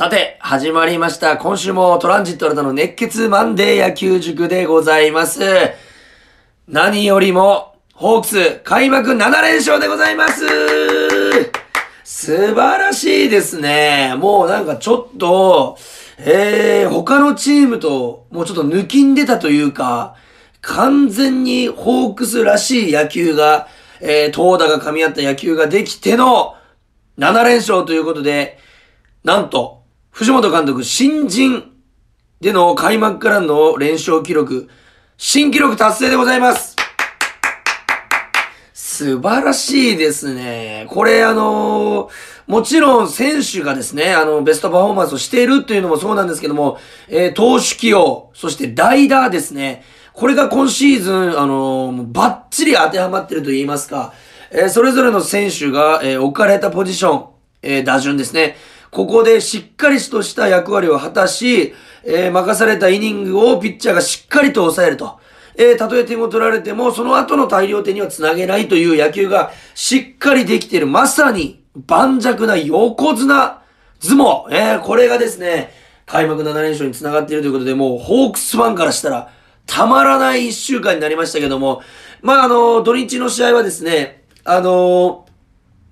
さて、始まりました。今週もトランジット新たの熱血マンデー野球塾でございます。何よりも、ホークス開幕7連勝でございます素晴らしいですね。もうなんかちょっと、えー、他のチームともうちょっと抜きんでたというか、完全にホークスらしい野球が、えー、投打が噛み合った野球ができての7連勝ということで、なんと、藤本監督新人での開幕からの連勝記録、新記録達成でございます素晴らしいですね。これあのー、もちろん選手がですね、あの、ベストパフォーマンスをしているっていうのもそうなんですけども、えー、投手起用、そして代打ですね。これが今シーズン、あのー、バッチリ当てはまってると言いますか、えー、それぞれの選手が、えー、置かれたポジション、えー、打順ですね。ここでしっかりとした役割を果たし、えー、任されたイニングをピッチャーがしっかりと抑えると。えー、たとえ点を取られても、その後の大量点にはつなげないという野球がしっかりできている。まさに、盤石な横綱相撲。えー、これがですね、開幕7連勝につながっているということで、もう、ホークスファンからしたら、たまらない一週間になりましたけども、まあ、あの、土日の試合はですね、あの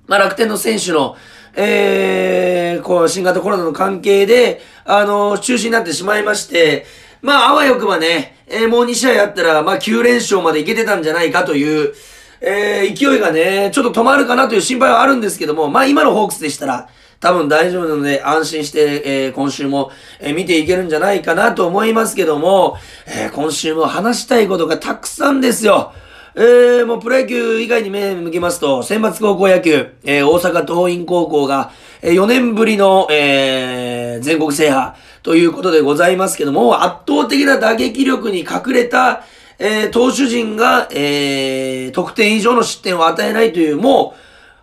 まあ、楽天の選手の、えー、こう、新型コロナの関係で、あの、中止になってしまいまして、まあ、あわよくばね、えー、もう2試合あったら、まあ、9連勝までいけてたんじゃないかという、えー、勢いがね、ちょっと止まるかなという心配はあるんですけども、まあ、今のホークスでしたら、多分大丈夫なので、安心して、えー、今週も、えー、見ていけるんじゃないかなと思いますけども、えー、今週も話したいことがたくさんですよ。えー、もうプロ野球以外に目向けますと、選抜高校野球、えー、大阪桐蔭高校が、えー、4年ぶりの、えー、全国制覇ということでございますけども、圧倒的な打撃力に隠れた、えー、投手陣が、えー、得点以上の失点を与えないという、も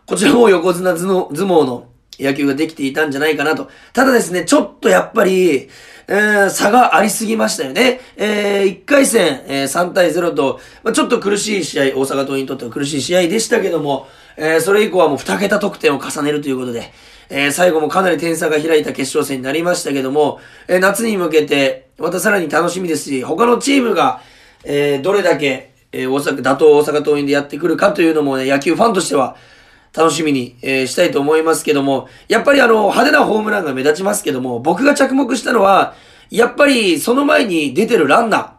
う、こちらも横綱相撲の野球ができていたんじゃないかなと。ただですね、ちょっとやっぱり、えー、差がありすぎましたよね。えー、1回戦、えー、3対0と、まあ、ちょっと苦しい試合、大阪桐蔭にとっては苦しい試合でしたけども、えー、それ以降はもう2桁得点を重ねるということで、えー、最後もかなり点差が開いた決勝戦になりましたけども、えー、夏に向けて、またさらに楽しみですし、他のチームが、えー、どれだけ、えー、大阪、打倒大阪桐蔭でやってくるかというのもね、野球ファンとしては、楽しみに、えー、したいと思いますけども、やっぱりあの、派手なホームランが目立ちますけども、僕が着目したのは、やっぱりその前に出てるランナ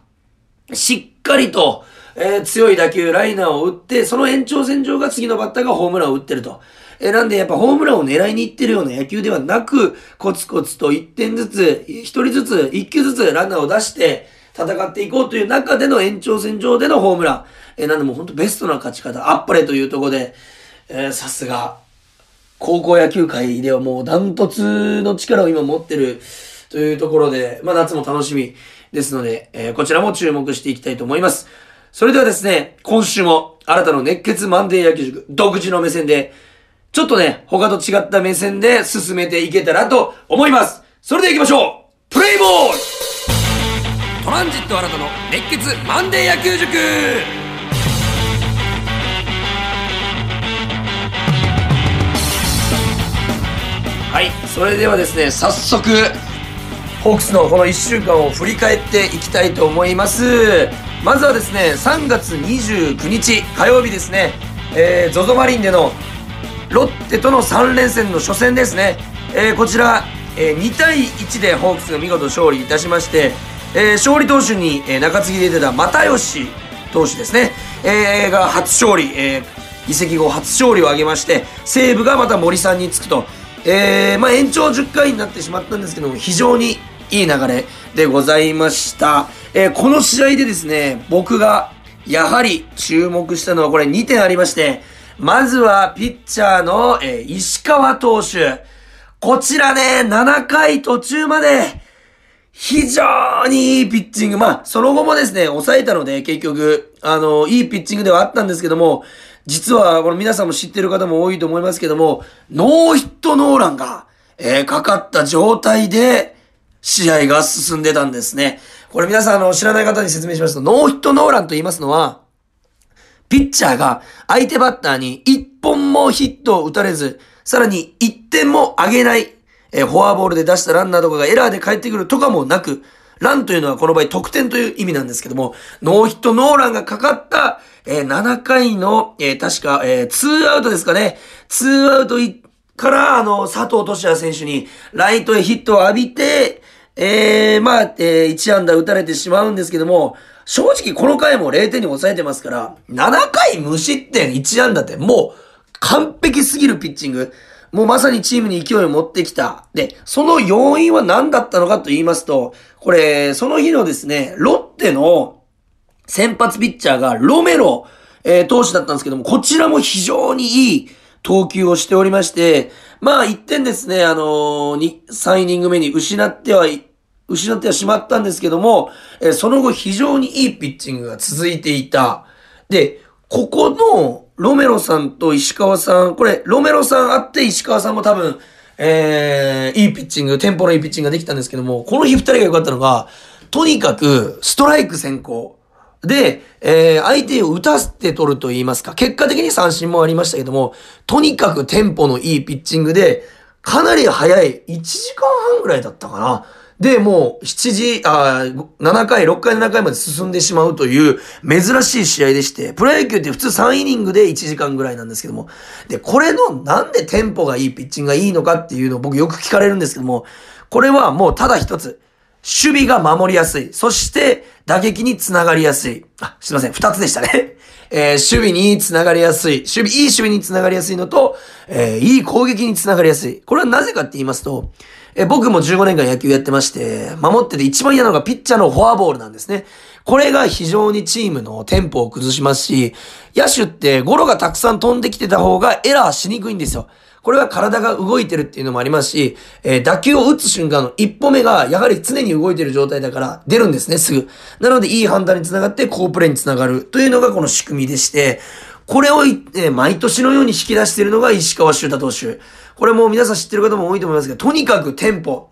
ー、しっかりと、えー、強い打球、ライナーを打って、その延長線上が次のバッターがホームランを打ってると。えー、なんでやっぱホームランを狙いに行ってるような野球ではなく、コツコツと1点ずつ、1人ずつ、1球ずつランナーを出して、戦っていこうという中での延長線上でのホームラン。えー、なんでも本当ベストな勝ち方、あっぱれというところで、えー、さすが、高校野球界ではもうダントツの力を今持ってる。というところで、まあ夏も楽しみですので、えー、こちらも注目していきたいと思います。それではですね、今週も新たな熱血マンデー野球塾独自の目線で、ちょっとね、他と違った目線で進めていけたらと思います。それでは行きましょう。プレイボール。トランジット新たの熱血マンデー野球塾。それではですね、早速、ホークスのこの1週間を振り返っていきたいと思います。まずはですね、3月29日火曜日ですね、えー、ZOZO マリンでのロッテとの3連戦の初戦ですね、えー、こちら、えー、2対1でホークスが見事勝利いたしまして、えー、勝利投手に、えー、中継ぎで出た又吉投手ですね、えー、が初勝利、えー、移籍後初勝利を挙げまして、西武がまた森さんにつくと、えー、まあ延長10回になってしまったんですけども、非常にいい流れでございました。えー、この試合でですね、僕がやはり注目したのはこれ2点ありまして、まずはピッチャーの、えー、石川投手。こちらね、7回途中まで、非常にいいピッチング。まあ、その後もですね、抑えたので、結局、あの、いいピッチングではあったんですけども、実は、この皆さんも知ってる方も多いと思いますけども、ノーヒットノーランが、えー、かかった状態で、試合が進んでたんですね。これ皆さん、あの、知らない方に説明しますと、ノーヒットノーランと言いますのは、ピッチャーが相手バッターに一本もヒットを打たれず、さらに一点も上げない、えー、フォアボールで出したランナーとかがエラーで帰ってくるとかもなく、ランというのはこの場合得点という意味なんですけども、ノーヒットノーランがかかった、えー、7回の、えー、確か、えー、2アウトですかね。2アウトから、あの、佐藤俊也選手にライトへヒットを浴びて、えー、まあ、えー、1安打打たれてしまうんですけども、正直この回も0点に抑えてますから、7回無失点1安打ってもう完璧すぎるピッチング。もうまさにチームに勢いを持ってきた。で、その要因は何だったのかと言いますと、これ、その日のですね、ロッテの先発ピッチャーがロメロ、えー、投手だったんですけども、こちらも非常にいい投球をしておりまして、まあ1点ですね、あのー、3イニング目に失っては失ってはしまったんですけども、えー、その後非常にいいピッチングが続いていた。で、ここのロメロさんと石川さん、これ、ロメロさんあって石川さんも多分、えー、いいピッチング、テンポのいいピッチングができたんですけども、この日二人が良かったのが、とにかく、ストライク先行。で、えー、相手を打たせて取ると言いますか、結果的に三振もありましたけども、とにかくテンポのいいピッチングで、かなり早い、1時間半ぐらいだったかな。で、もう、7時、あ7回、6回、7回まで進んでしまうという珍しい試合でして、プロ野球って普通3イニングで1時間ぐらいなんですけども、で、これのなんでテンポがいいピッチングがいいのかっていうのを僕よく聞かれるんですけども、これはもうただ一つ、守備が守りやすい。そして、打撃につながりやすい。あ、すいません。二つでしたね。えー、守備につながりやすい。守備、いい守備につながりやすいのと、えー、いい攻撃につながりやすい。これはなぜかって言いますと、え僕も15年間野球やってまして、守ってて一番嫌なのがピッチャーのフォアボールなんですね。これが非常にチームのテンポを崩しますし、野手ってゴロがたくさん飛んできてた方がエラーしにくいんですよ。これは体が動いてるっていうのもありますし、えー、打球を打つ瞬間の一歩目がやはり常に動いてる状態だから出るんですね、すぐ。なのでいい判断につながって好プレーにつながるというのがこの仕組みでして、これを、え、毎年のように引き出しているのが石川修太投手。これも皆さん知ってる方も多いと思いますが、とにかくテンポ。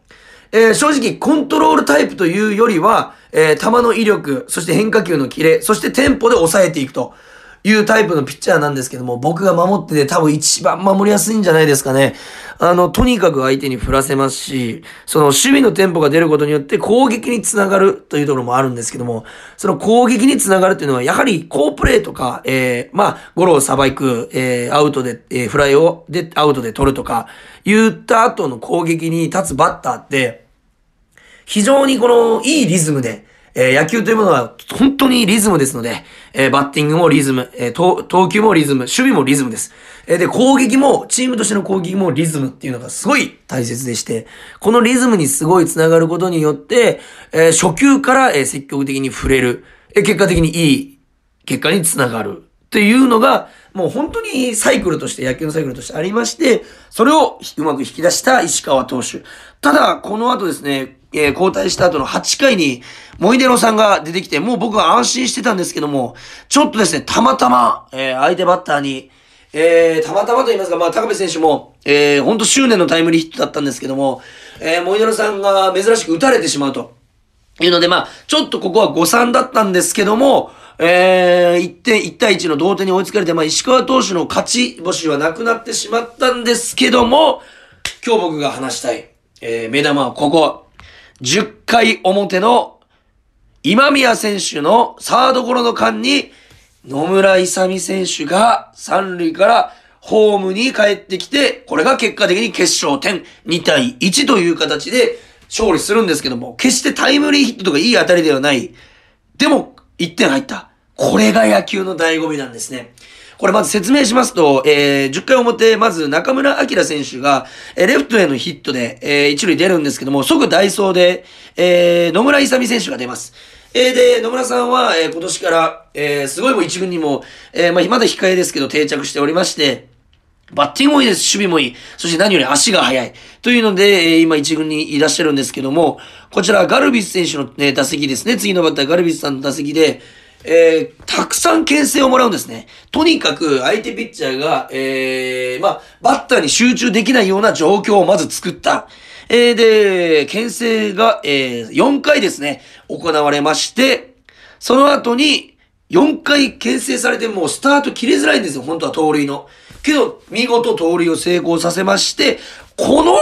えー、正直コントロールタイプというよりは、えー、球の威力、そして変化球のキレ、そしてテンポで抑えていくと。いうタイプのピッチャーなんですけども、僕が守ってて多分一番守りやすいんじゃないですかね。あの、とにかく相手に振らせますし、その守備のテンポが出ることによって攻撃につながるというところもあるんですけども、その攻撃につながるというのは、やはり好プレーとか、えー、まあ、ゴロをさばく、えー、アウトで、えー、フライを、で、アウトで取るとか、言った後の攻撃に立つバッターって、非常にこの、いいリズムで、えー、野球というものは本当にリズムですので、えー、バッティングもリズム、えー、投球もリズム、守備もリズムです。えー、で、攻撃も、チームとしての攻撃もリズムっていうのがすごい大切でして、このリズムにすごい繋がることによって、えー、初球から、えー、積極的に触れる、えー、結果的にいい結果につながる。っていうのが、もう本当にサイクルとして、野球のサイクルとしてありまして、それをうまく引き出した石川投手。ただ、この後ですね、えー、交代した後の8回に、モイデロさんが出てきて、もう僕は安心してたんですけども、ちょっとですね、たまたま、えー、相手バッターに、えー、たまたまと言いますか、まあ、高部選手も、えー、ほんと執念のタイムリーヒットだったんですけども、えー、モイデロさんが珍しく打たれてしまうと。いうので、まあ、ちょっとここは誤算だったんですけども、えー、1点、1対1の同点に追いつかれて、まあ、石川投手の勝ち星はなくなってしまったんですけども、今日僕が話したい、えー、目玉はここ。10回表の今宮選手のサードゴロの間に野村勇選手が三塁からホームに帰ってきて、これが結果的に決勝点2対1という形で勝利するんですけども、決してタイムリーヒットとかいい当たりではない。でも、1点入った。これが野球の醍醐味なんですね。これまず説明しますと、えー、10回表、まず中村晃選手が、えー、レフトへのヒットで、えー、一塁出るんですけども、即ダイソーで、えー、野村勇選手が出ます。えー、で、野村さんは、えー、今年から、えー、すごいも一軍にも、えー、まあ、まだ控えですけど定着しておりまして、バッティングもいいです。守備もいい。そして何より足が速い。というので、えー、今一軍にいらっしゃるんですけども、こちらガルビス選手の、ね、打席ですね。次のバッターガルビスさんの打席で、えー、たくさん牽制をもらうんですね。とにかく相手ピッチャーが、えー、まあ、バッターに集中できないような状況をまず作った。えー、で、牽制が、えー、4回ですね、行われまして、その後に、4回牽制されてもうスタート切れづらいんですよ、本当は盗塁の。けど、見事盗塁を成功させまして、この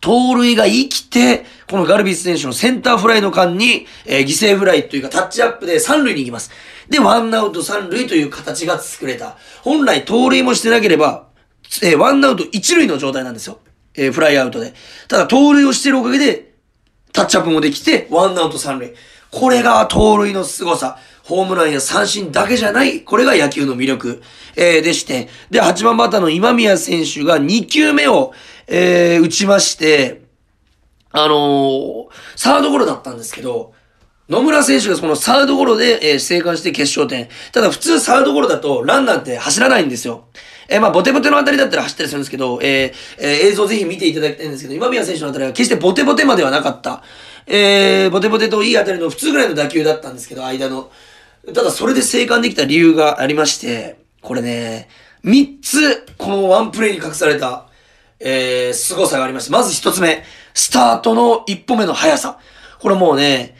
盗塁が生きて、このガルビス選手のセンターフライの間に、えー、犠牲フライというかタッチアップで三塁に行きます。で、ワンアウト三塁という形が作れた。本来盗塁もしてなければ、えー、ワンアウト一塁の状態なんですよ。えー、フライアウトで。ただ、盗塁をしてるおかげで、タッチアップもできて、ワンアウト三塁。これが盗塁の凄さ。ホームランや三振だけじゃない、これが野球の魅力、えー、でして、で、8番バッターの今宮選手が2球目を、えー、打ちまして、あのー、サードゴロだったんですけど、野村選手がそのサードゴロで、えー、生還して決勝点。ただ普通サードゴロだとランナーって走らないんですよ。えー、まあ、ボテボテのあたりだったら走ったりするんですけど、えー、えー、映像ぜひ見ていただきたいんですけど、今宮選手のあたりは決してボテボテまではなかった。えー、ボテボテといいあたりの普通ぐらいの打球だったんですけど、間の。ただそれで生還できた理由がありまして、これね、三つ、このワンプレイに隠された、えー、凄さがありまして、まず一つ目、スタートの一歩目の速さ。これもうね、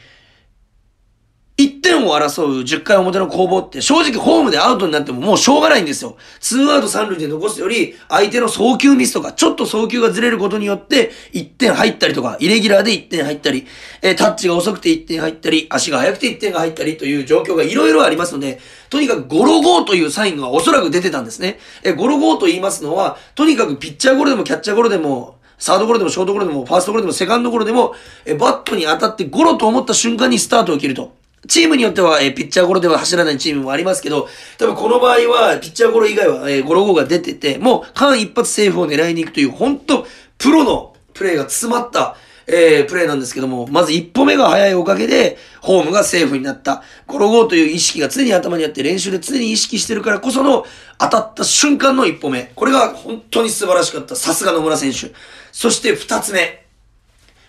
1点を争う10回表の攻防って正直ホームでアウトになってももうしょうがないんですよ。2アウト3塁で残すより相手の送球ミスとかちょっと送球がずれることによって1点入ったりとか、イレギュラーで1点入ったり、え、タッチが遅くて1点入ったり、足が速くて1点が入ったりという状況がいろいろありますので、とにかくゴロゴーというサインがおそらく出てたんですね。え、ゴロゴーと言いますのは、とにかくピッチャーゴロでもキャッチャーゴロでもサードゴロでもショートゴロでもファーストゴロでもセカンドゴロでも、バットに当たってゴロと思った瞬間にスタートを切ると。チームによっては、えー、ピッチャーゴロでは走らないチームもありますけど、多分この場合は、ピッチャーゴロ以外は、えー、ゴロゴーが出てて、もう、間一髪セーフを狙いに行くという、本当プロのプレーが詰まった、えー、プレーなんですけども、まず一歩目が早いおかげで、ホームがセーフになった。ゴロゴーという意識が常に頭にあって、練習で常に意識してるからこその、当たった瞬間の一歩目。これが本当に素晴らしかった。さすが野村選手。そして二つ目。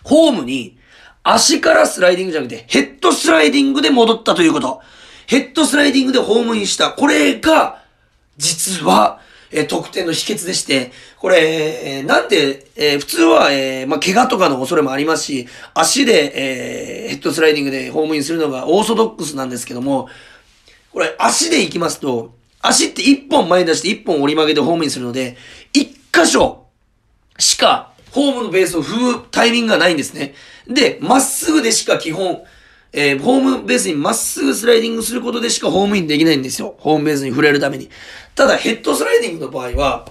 ホームに、足からスライディングじゃなくて、ヘッドスライディングで戻ったということ。ヘッドスライディングでホームインした。これが、実は、えー、得点の秘訣でして、これ、えー、なんで、えー、普通は、えー、まあ、怪我とかの恐れもありますし、足で、えー、ヘッドスライディングでホームインするのがオーソドックスなんですけども、これ、足で行きますと、足って一本前に出して一本折り曲げてホームインするので、一箇所しかホームのベースを踏むタイミングがないんですね。で、まっすぐでしか基本、えー、ホームベースにまっすぐスライディングすることでしかホームインできないんですよ。ホームベースに触れるために。ただ、ヘッドスライディングの場合は、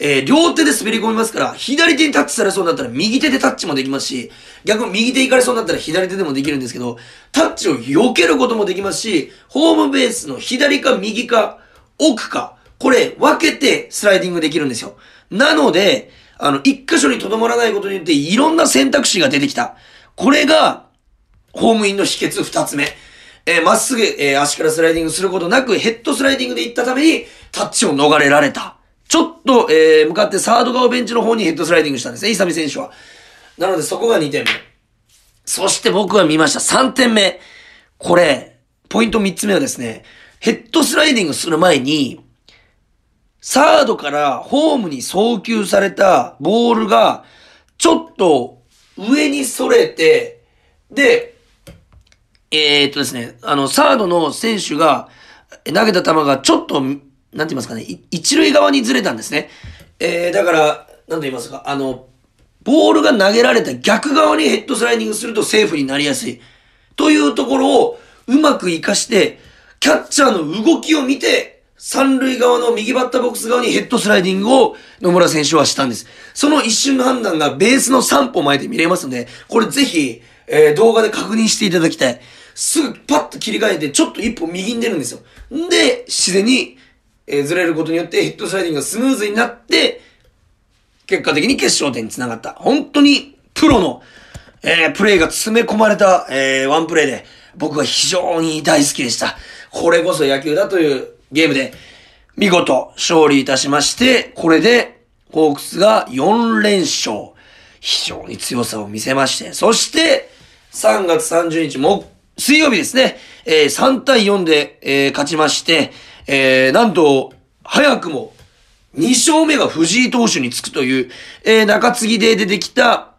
えー、両手で滑り込みますから、左手にタッチされそうになったら右手でタッチもできますし、逆に右手行かれそうになったら左手でもできるんですけど、タッチを避けることもできますし、ホームベースの左か右か奥か、これ分けてスライディングできるんですよ。なので、あの、一箇所に留まらないことによっていろんな選択肢が出てきた。これが、ホームインの秘訣二つ目。えー、まっすぐ、えー、足からスライディングすることなく、ヘッドスライディングで行ったために、タッチを逃れられた。ちょっと、えー、向かってサード側ベンチの方にヘッドスライディングしたんですね、イサミ選手は。なので、そこが2点目。そして僕は見ました。3点目。これ、ポイント3つ目はですね、ヘッドスライディングする前に、サードからホームに送球されたボールが、ちょっと上に逸れて、で、えー、っとですね、あの、サードの選手が投げた球がちょっと、なんて言いますかね、一塁側にずれたんですね。えー、だから、なんと言いますか、あの、ボールが投げられた逆側にヘッドスライディングするとセーフになりやすい。というところをうまく活かして、キャッチャーの動きを見て、三塁側の右バッターボックス側にヘッドスライディングを野村選手はしたんです。その一瞬の判断がベースの3歩前で見れますので、これぜひ、えー、動画で確認していただきたい。すぐパッと切り替えて、ちょっと一歩右に出るんですよ。で、自然に、えー、ずれることによってヘッドスライディングがスムーズになって、結果的に決勝点につながった。本当にプロの、えー、プレイが詰め込まれた、えー、ワンプレイで、僕は非常に大好きでした。これこそ野球だというゲームで見事勝利いたしまして、これでホークスが4連勝。非常に強さを見せまして、そして3月30日も水曜日ですね、えー、3対4で、えー、勝ちまして、えー、なんと早くも2勝目が藤井投手につくという、えー、中継ぎで出てきた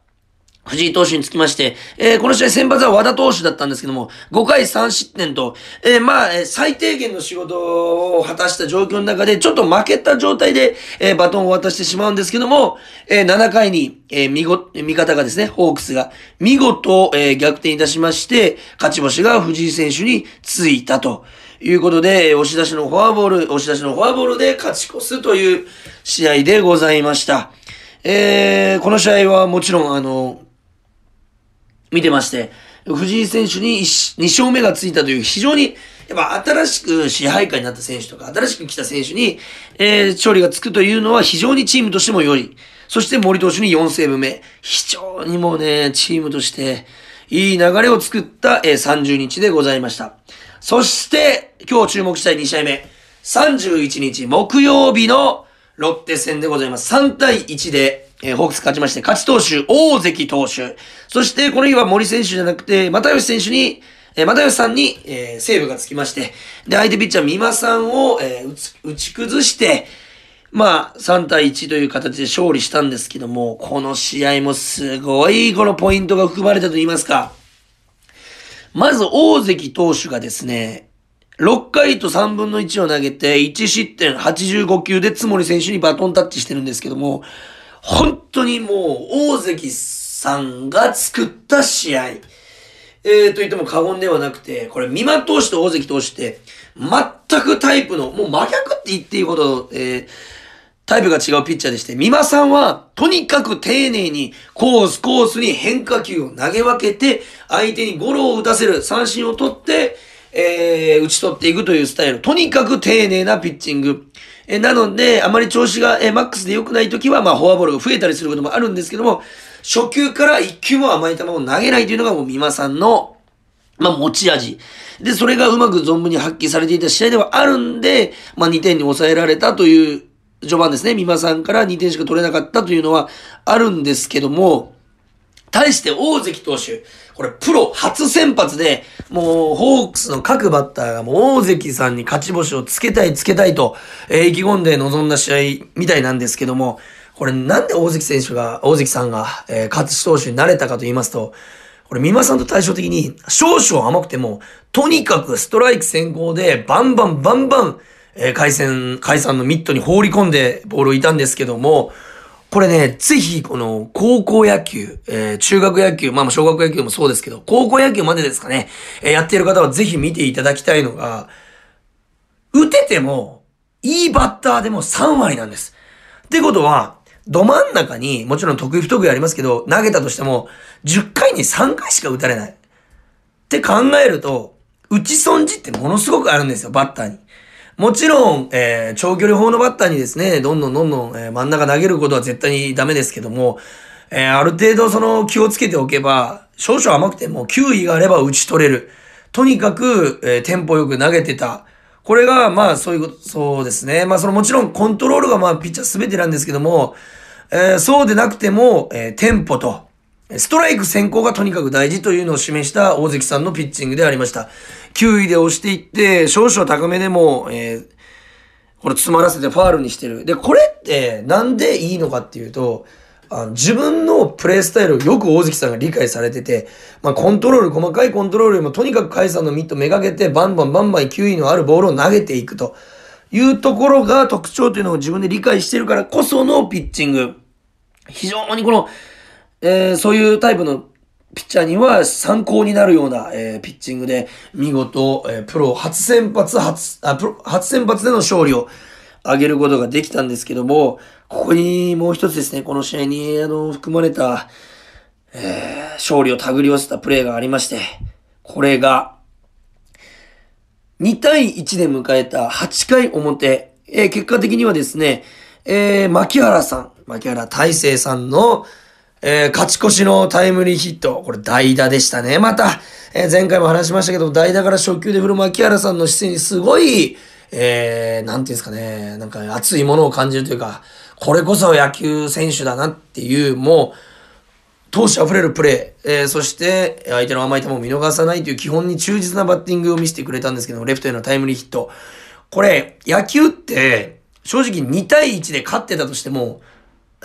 藤井投手につきまして、えー、この試合先発は和田投手だったんですけども、5回3失点と、えー、まあ、え、最低限の仕事を果たした状況の中で、ちょっと負けた状態で、えー、バトンを渡してしまうんですけども、えー、7回に、えー、見ご、味方がですね、ホークスが見事、えー、逆転いたしまして、勝ち星が藤井選手についたということで、押し出しのフォアボール、押し出しのフォアボールで勝ち越すという試合でございました。えー、この試合はもちろん、あの、見てまして、藤井選手に 2, 勝目がついたという非常に、やっぱ新しく支配下になった選手とか、新しく来た選手に、えー、勝利がつくというのは非常にチームとしても良い。そして森投手に4セーブ目。非常にもうね、チームとして、いい流れを作った、えー、30日でございました。そして、今日注目したい2試合目。31日木曜日のロッテ戦でございます。3対1で、えー、ホークス勝ちまして、勝ち投手、大関投手。そして、この日は森選手じゃなくて、又吉選手に、えー、又吉さんに、えー、セーブがつきまして、で、相手ピッチャー、美馬さんを、えー、打ち、打ち崩して、まあ、3対1という形で勝利したんですけども、この試合もすごい、このポイントが含まれたと言いますか。まず、大関投手がですね、6回と3分の1を投げて、1失点85球で津森選手にバトンタッチしてるんですけども、本当にもう、大関さんが作った試合。えー、と言っても過言ではなくて、これ、三馬投手と大関投手って、全くタイプの、もう真逆って言っていいほど、えー、タイプが違うピッチャーでして、三馬さんは、とにかく丁寧に、コース、コースに変化球を投げ分けて、相手にゴロを打たせる、三振を取って、えー、打ち取っていくというスタイル。とにかく丁寧なピッチング。えなので、あまり調子が、えマックスで良くない時は、まあ、フォアボールが増えたりすることもあるんですけども、初球から一球も甘い球を投げないというのがもう美馬さんの、まあ、持ち味。で、それがうまく存分に発揮されていた試合ではあるんで、まあ、2点に抑えられたという序盤ですね。美馬さんから2点しか取れなかったというのはあるんですけども、対して大関投手、これプロ初先発で、もうホークスの各バッターがもう大関さんに勝ち星をつけたいつけたいと、えー、意気込んで臨んだ試合みたいなんですけども、これなんで大関選手が、大関さんが、えー、勝ち投手になれたかと言いますと、これ、美馬さんと対照的に、少々甘くても、とにかくストライク先行で、バンバンバンバン、えー、回線、回線のミットに放り込んでボールをいたんですけども、これね、ぜひ、この、高校野球、えー、中学野球、まあ、小学野球もそうですけど、高校野球までですかね、えー、やっている方はぜひ見ていただきたいのが、打てても、いいバッターでも3割なんです。ってことは、ど真ん中に、もちろん得意不得意ありますけど、投げたとしても、10回に3回しか打たれない。って考えると、打ち損じってものすごくあるんですよ、バッターに。もちろん、えー、長距離砲のバッターにですね、どんどんどんどん、えー、真ん中投げることは絶対にダメですけども、えー、ある程度その気をつけておけば、少々甘くても球威があれば打ち取れる。とにかく、えー、テンポよく投げてた。これが、まあ、そういうこと、そうですね。まあ、そのもちろんコントロールがまあ、ピッチャーすべてなんですけども、えー、そうでなくても、えー、テンポと、ストライク先行がとにかく大事というのを示した大関さんのピッチングでありました。9位で押していって、少々高めでも、えー、これ詰まらせてファールにしてる。で、これってなんでいいのかっていうと、あの自分のプレイスタイルをよく大関さんが理解されてて、まあコントロール、細かいコントロールよりもとにかく甲斐さんのミットめがけてバンバンバンバン9位のあるボールを投げていくというところが特徴というのを自分で理解してるからこそのピッチング。非常にこの、えー、そういうタイプのピッチャーには参考になるような、えー、ピッチングで、見事、えー、プロ初先発、初、あ、プロ、初先発での勝利を挙げることができたんですけども、ここにもう一つですね、この試合に、あの、含まれた、えー、勝利を手繰り寄せたプレーがありまして、これが、2対1で迎えた8回表、えー、結果的にはですね、えー、牧原さん、牧原大成さんの、えー、勝ち越しのタイムリーヒット。これ代打でしたね。また、えー、前回も話しましたけど、代打から初球で振る牧原さんの姿勢にすごい、えー、なんていうんですかね、なんか熱いものを感じるというか、これこそ野球選手だなっていう、もう、闘志溢れるプレー、えー、そして相手の甘い球を見逃さないという基本に忠実なバッティングを見せてくれたんですけどレフトへのタイムリーヒット。これ、野球って、正直2対1で勝ってたとしても、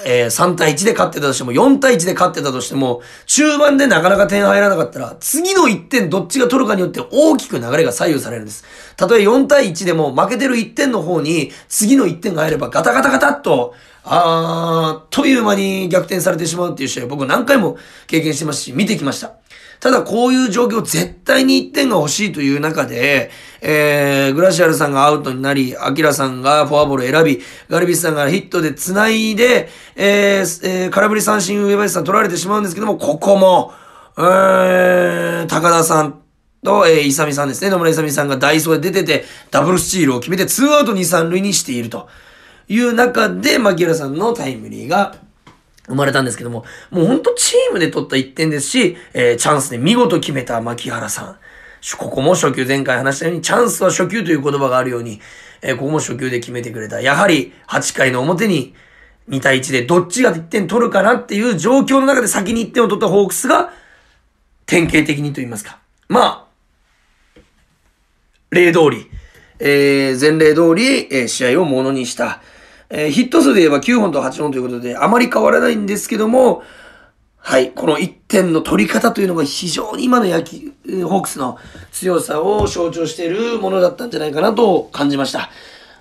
えー、3対1で勝ってたとしても、4対1で勝ってたとしても、中盤でなかなか点入らなかったら、次の1点どっちが取るかによって大きく流れが左右されるんです。たとえ4対1でも負けてる1点の方に、次の1点が入ればガタガタガタっと、あー、という間に逆転されてしまうっていう試合僕何回も経験してますし、見てきました。ただこういう状況絶対に1点が欲しいという中で、えー、グラシアルさんがアウトになり、アキラさんがフォアボールを選び、ガルビスさんがヒットで繋いで、えー、えー、空振り三振上林さん取られてしまうんですけども、ここも、えー、高田さんと、えー、イサミさんですね。野村イサミさんがダイソーで出てて、ダブルスチールを決めて、ツーアウト2、3塁にしているという中で、牧原さんのタイムリーが生まれたんですけども、もうほんとチームで取った1点ですし、えー、チャンスで見事決めた牧原さん。ここも初球、前回話したように、チャンスは初球という言葉があるように、えー、ここも初球で決めてくれた。やはり、8回の表に、2対1でどっちが1点取るかなっていう状況の中で先に1点を取ったホークスが、典型的にと言いますか。まあ、例通り、えー、前例通り、えー、試合をものにした。えー、ヒット数で言えば9本と8本ということで、あまり変わらないんですけども、はい、この1点の取り方というのが非常に今の野球、ホークスの強さを象徴しているものだったんじゃないかなと感じました。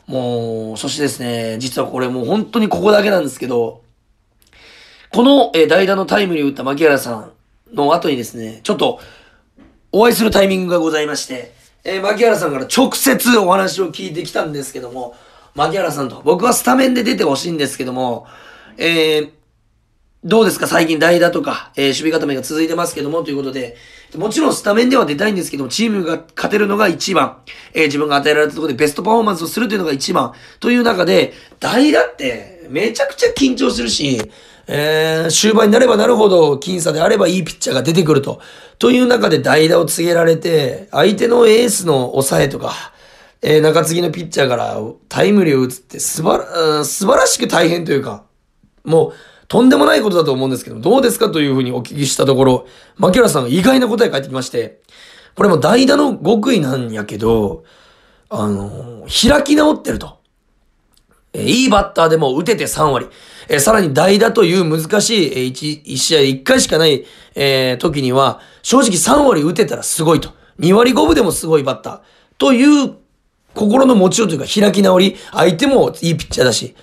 もう、そしてですね、実はこれもう本当にここだけなんですけど、この、えー、代打のタイムリーを打った牧原さんの後にですね、ちょっとお会いするタイミングがございまして、えー、牧原さんから直接お話を聞いてきたんですけども、牧原さんと、僕はスタメンで出てほしいんですけども、えー、どうですか？最近代打とか、えー、守備固めが続いてますけども、ということで、もちろんスタメンでは出たいんですけども、チームが勝てるのが一番、えー、自分が与えられたところでベストパフォーマンスをするというのが一番、という中で、代打ってめちゃくちゃ緊張するし、えー、終盤になればなるほど、僅差であればいいピッチャーが出てくると。という中で代打を告げられて、相手のエースの抑えとか、えー、中継ぎのピッチャーからタイムリーを打つって素晴ら、素晴らしく大変というか、もう、とんでもないことだと思うんですけど、どうですかというふうにお聞きしたところ、牧原さんが意外な答え返ってきまして、これも代打の極意なんやけど、あのー、開き直ってると。えー、いいバッターでも打てて3割。えー、さらに代打という難しい、えー、1、1試合1回しかない、えー、時には、正直3割打てたらすごいと。2割5分でもすごいバッター。という心の持ちようというか開き直り、相手もいいピッチャーだし、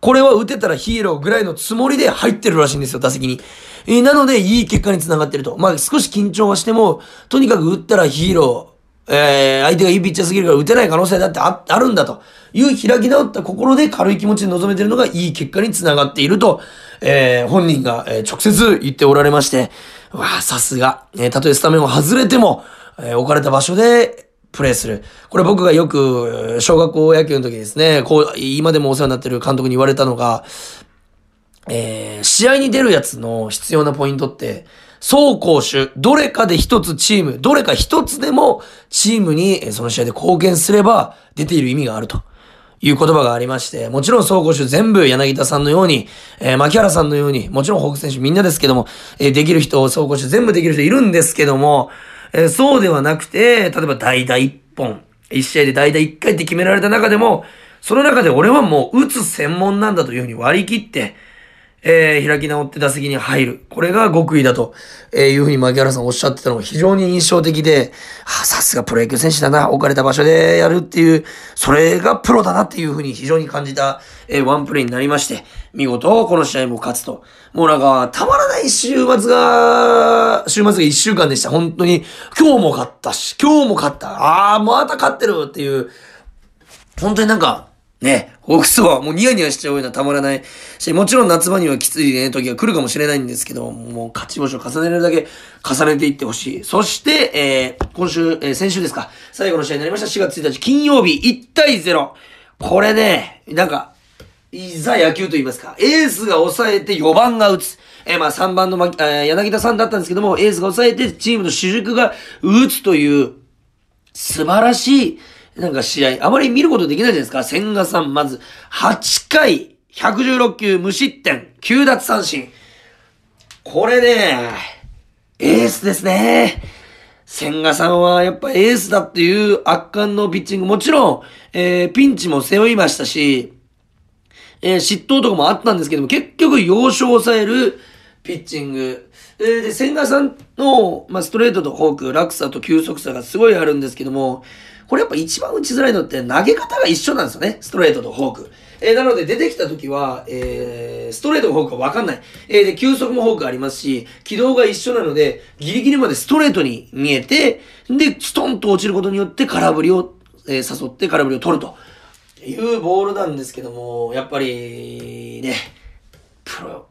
これは打てたらヒーローぐらいのつもりで入ってるらしいんですよ、打席に。えー、なので、いい結果につながってると。まあ、少し緊張はしても、とにかく打ったらヒーロー、えー、相手がいいピッチャーすぎるから打てない可能性だってああるんだという開き直った心で軽い気持ちで臨めてるのがいい結果につながっていると、えー、本人が、えー、直接言っておられまして、わあ、さすが、えー、たとえスタメンを外れても、えー、置かれた場所で、プレイする。これ僕がよく、小学校野球の時ですね、こう、今でもお世話になってる監督に言われたのが、えー、試合に出るやつの必要なポイントって、走攻守、どれかで一つチーム、どれか一つでもチームにその試合で貢献すれば出ている意味があるという言葉がありまして、もちろん走攻守全部柳田さんのように、えー、牧原さんのように、もちろんホーク選手みんなですけども、えー、できる人、走攻守全部できる人いるんですけども、えー、そうではなくて、例えば代打1本、1試合で代打1回って決められた中でも、その中で俺はもう打つ専門なんだというふうに割り切って、えー、開き直って打席に入る。これが極意だと、え、いうふうに牧原さんおっしゃってたのが非常に印象的で、あ、さすがプロ野球選手だな、置かれた場所でやるっていう、それがプロだなっていうふうに非常に感じた、えー、ワンプレイになりまして、見事この試合も勝つと。もうなんか、たまらない週末が、週末が一週間でした。本当に、今日も勝ったし、今日も勝った。ああ、また勝ってるっていう、本当になんか、ね、ホークスはもうニヤニヤしちゃうようなたまらないし、もちろん夏場にはきついね、時が来るかもしれないんですけど、もう勝ち星を重ねるだけ重ねていってほしい。そして、えー、今週、えー、先週ですか、最後の試合になりました4月1日金曜日1対0。これね、なんか、いざ野球と言いますか、エースが抑えて4番が打つ。えー、まあ3番の、ま、えー、柳田さんだったんですけども、エースが抑えてチームの主軸が打つという、素晴らしい、なんか試合、あまり見ることできないじゃないですか。千賀さん、まず、8回、116球無失点、9奪三振。これね、エースですね。千賀さんはやっぱエースだっていう圧巻のピッチング。もちろん、えー、ピンチも背負いましたし、えー、嫉妬とかもあったんですけども、結局要所を抑えるピッチング。えー、で、千賀さんの、まあ、ストレートとフォーク、落差と球速差がすごいあるんですけども、これやっぱ一番打ちづらいのって投げ方が一緒なんですよね。ストレートとフォーク。えー、なので出てきた時は、えー、ストレートとフォークがわかんない。えー、で、球速もフォークありますし、軌道が一緒なので、ギリギリまでストレートに見えて、で、ストンと落ちることによって空振りを、えー、誘って空振りを取るというボールなんですけども、やっぱり、ね、プロ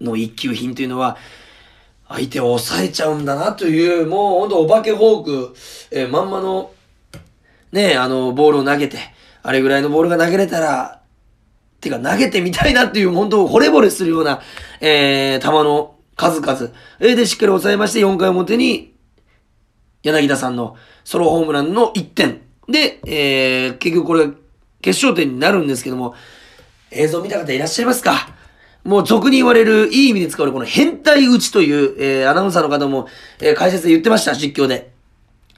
の一級品というのは、相手を抑えちゃうんだなという、もうほんとお化けフォーク、えー、まんまの、ね、あの、ボールを投げて、あれぐらいのボールが投げれたら、てか投げてみたいなっていう、本当惚れ惚れするような、えー、球の数々。えー、で、しっかり抑えまして、4回表に、柳田さんのソロホームランの1点。で、えー、結局これ、決勝点になるんですけども、映像見た方いらっしゃいますか？もう俗に言われる、いい意味で使われるこの変態打ちという、えー、アナウンサーの方も、えー、解説で言ってました、実況で。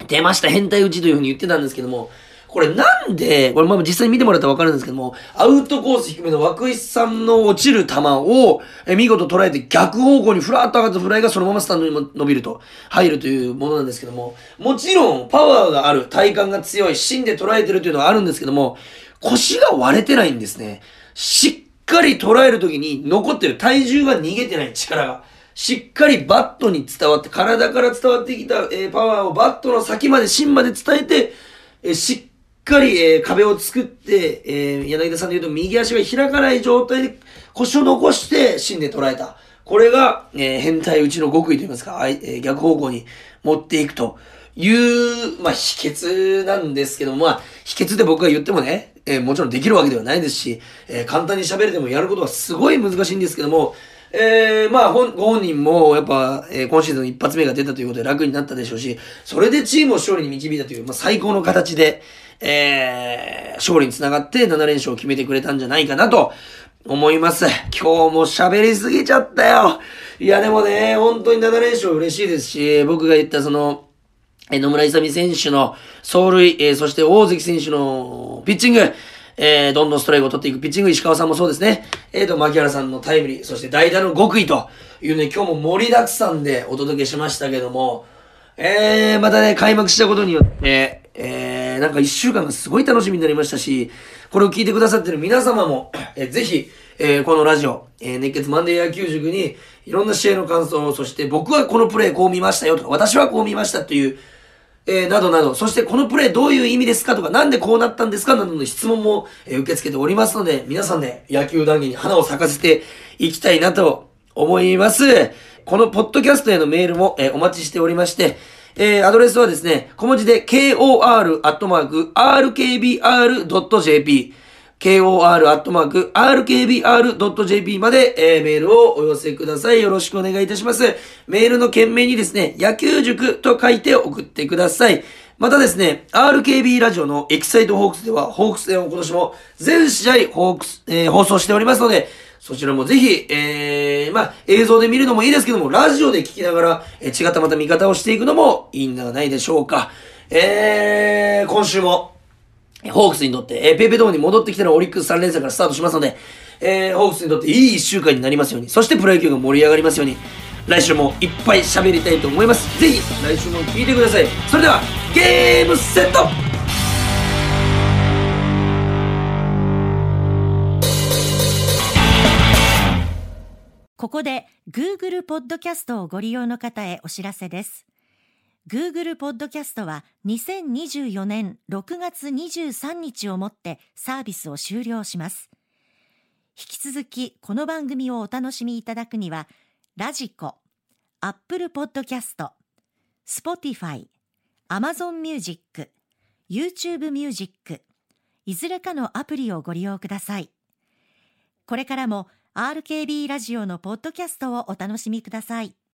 出ました、変態打ちというふうに言ってたんですけども、これなんで、これまあ実際に見てもらったらわかるんですけども、アウトコース低めの涌井さんの落ちる球を、え見事捉えて逆方向にフラッと上がったフライがそのままスタンドに伸びると、入るというものなんですけども、もちろんパワーがある、体幹が強い、芯で捉えてるというのはあるんですけども、腰が割れてないんですね。しっかり捉えるときに残ってる体重が逃げてない力が。しっかりバットに伝わって、体から伝わってきた、えー、パワーをバットの先まで芯まで伝えて、えー、しっかり、えー、壁を作って、えー、柳田さんで言うと右足が開かない状態で腰を残して芯で捉えた。これが、えー、変態打ちの極意といいますか、え、逆方向に持っていくという、まあ、秘訣なんですけども、まあ、秘訣で僕が言ってもね、えー、もちろんできるわけではないですし、えー、簡単に喋れてもやることはすごい難しいんですけども、えー、まあ、ご本人も、やっぱ、えー、今シーズン一発目が出たということで楽になったでしょうし、それでチームを勝利に導いたという、まあ、最高の形で、えー、勝利につながって7連勝を決めてくれたんじゃないかなと思います。今日も喋りすぎちゃったよ。いや、でもね、本当に7連勝嬉しいですし、僕が言ったその、野村勇選手の走塁、えー、そして大関選手のピッチング、えー、どんどんストライクを取っていくピッチング、石川さんもそうですね。えーと、牧原さんのタイムリー、そして代打の極意というね、今日も盛りだくさんでお届けしましたけども、えー、またね、開幕したことによって、えー、なんか一週間がすごい楽しみになりましたし、これを聞いてくださってる皆様も、えー、ぜひ、えー、このラジオ、えー、熱血マンデー野球塾に、いろんな試合の感想を、そして僕はこのプレーこう見ましたよとか、私はこう見ましたという、えー、などなど、そしてこのプレーどういう意味ですかとか、なんでこうなったんですかなどの質問も、えー、受け付けておりますので、皆さんね、野球談義に花を咲かせていきたいなと思います。このポッドキャストへのメールも、えー、お待ちしておりまして、えー、アドレスはですね、小文字で kor.rkbr.jp kor.rkbr.jp まで、えー、メールをお寄せください。よろしくお願いいたします。メールの件名にですね、野球塾と書いて送ってください。またですね、RKB ラジオのエキサイトホークスでは、ホークス戦を今年も全試合ホークス、えー、放送しておりますので、そちらもぜひ、えー、まあ、映像で見るのもいいですけども、ラジオで聞きながら、えー、違ったまた見方をしていくのもいいんではないでしょうか。えー、今週も、ホークスにとって、えー、ペイペドームに戻ってきてのオリックス3連戦からスタートしますので、えー、ホークスにとっていい一週間になりますように、そしてプロ野球が盛り上がりますように、来週もいっぱい喋りたいと思います。ぜひ、来週も聞いてください。それでは、ゲームセットここで Google ポッドキャストをご利用の方へお知らせです。Google ポッドキャストは2024年6月23日をもってサービスを終了します。引き続きこの番組をお楽しみいただくには、ラジコ、Apple Podcast、Spotify、Amazon Music、YouTube Music、いずれかのアプリをご利用ください。これからも RKB ラジオのポッドキャストをお楽しみください。